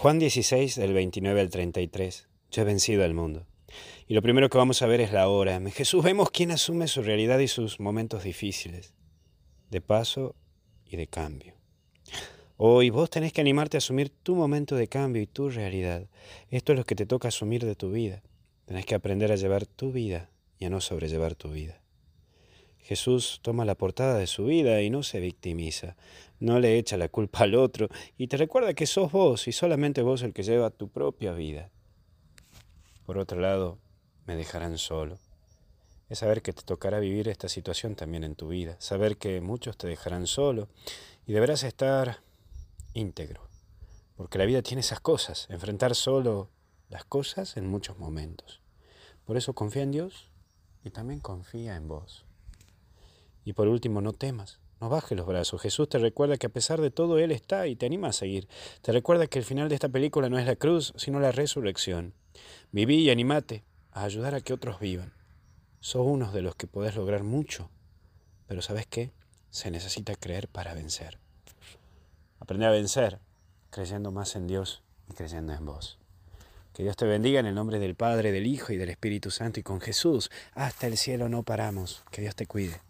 Juan 16, del 29 al 33. Yo he vencido al mundo. Y lo primero que vamos a ver es la hora. Jesús vemos quién asume su realidad y sus momentos difíciles, de paso y de cambio. Hoy vos tenés que animarte a asumir tu momento de cambio y tu realidad. Esto es lo que te toca asumir de tu vida. Tenés que aprender a llevar tu vida y a no sobrellevar tu vida. Jesús toma la portada de su vida y no se victimiza, no le echa la culpa al otro y te recuerda que sos vos y solamente vos el que lleva tu propia vida. Por otro lado, me dejarán solo. Es saber que te tocará vivir esta situación también en tu vida, saber que muchos te dejarán solo y deberás estar íntegro, porque la vida tiene esas cosas, enfrentar solo las cosas en muchos momentos. Por eso confía en Dios y también confía en vos. Y por último, no temas, no bajes los brazos. Jesús te recuerda que a pesar de todo Él está y te anima a seguir. Te recuerda que el final de esta película no es la cruz, sino la resurrección. Viví y animate a ayudar a que otros vivan. Sos uno de los que podés lograr mucho, pero ¿sabes qué? Se necesita creer para vencer. Aprende a vencer creyendo más en Dios y creyendo en vos. Que Dios te bendiga en el nombre del Padre, del Hijo y del Espíritu Santo y con Jesús. Hasta el cielo no paramos. Que Dios te cuide.